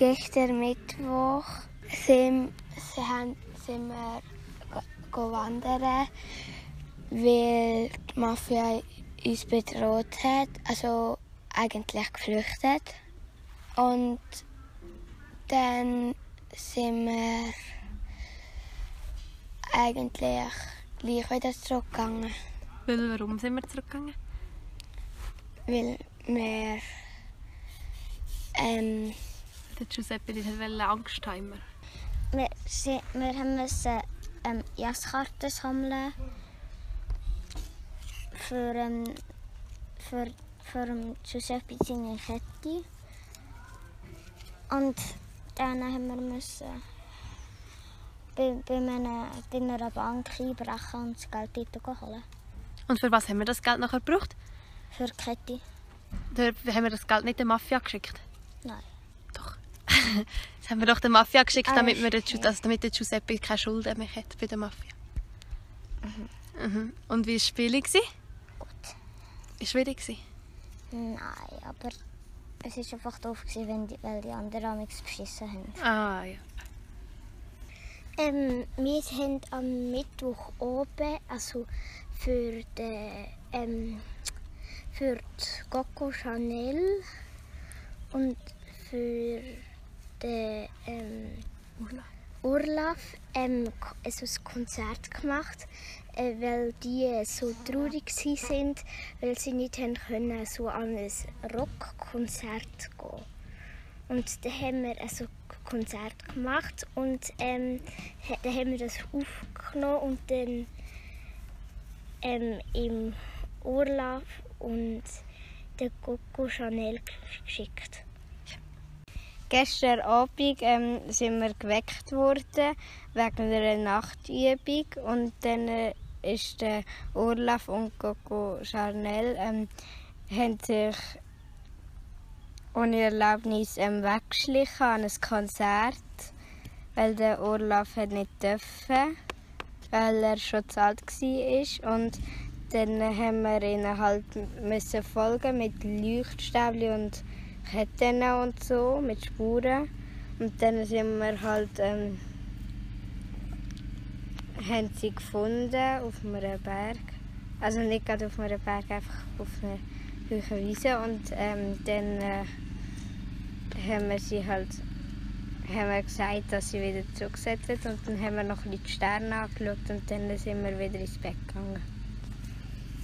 Gestern Mittwoch sind, sind, wir wandern, weil die Mafia uns bedroht hat, also eigentlich geflüchtet. Und dann sind wir eigentlich gleich wieder zurückgegangen. Weil, warum sind wir zurückgegangen? Weil wir ähm, Der Giuseppe nicht wollte Angst haben. Wir, sie- wir haben müssen ähm, Jasskarten sammeln für, ähm, für, für ähm, Giuseppe seine Kette. Und dann haben wir müssen bei, bei, einer, bei einer Bank einbrechen und das Geld dort holen. Und für was haben wir das Geld nachher gebraucht? Für die Kette. Da haben wir das Geld nicht der Mafia geschickt? Nein. Das haben wir doch der Mafia geschickt, Ah, damit, wir den, okay. Giu- also damit der Giuseppe keine Schulden mehr hat bei der Mafia. Mhm. Und wie war das Spiel? Gut. War schwierig? gewesen? Nein, aber es war einfach doof, wenn die, weil die anderen amigs beschissen haben. Ah, ja. Ähm, wir haben am Mittwoch oben, also für die, ähm, für die Coco Chanel und für den ähm, Urlaub ähm, also ein Konzert gemacht, äh, weil die so traurig sind, weil sie nicht haben können so an ein Rockkonzert gehen. Und dann haben wir also Konzert gemacht und ähm, dann haben wir das aufgenommen und dann ähm, im Urlaub und der Coco Chanel geschickt. Gestern Abend ähm, sind wir geweckt worden wegen einer Nachtübung und dann äh, ist der Urlaub und Coco Chanel ähm, haben sich ohne Erlaubnis ähm, weggeschlichen an ein Konzert, weil der Urlaub hat nicht dürfen, weil er schon zu alt war und dann haben wir ihnen halt müssen folgen mit Leuchtstäbli und Ketten und so, mit Spuren. Und dann sind wir halt, ähm, haben sie gefunden auf einem Berg. Also nicht gerade auf einem Berg, einfach auf einer hohen Wiese. Und ähm, dann äh, haben wir sie halt haben wir gesagt, dass sie wieder zurücksetzen. Und dann haben wir noch ein bisschen die Sterne angeschaut und dann sind wir wieder ins Bett gegangen.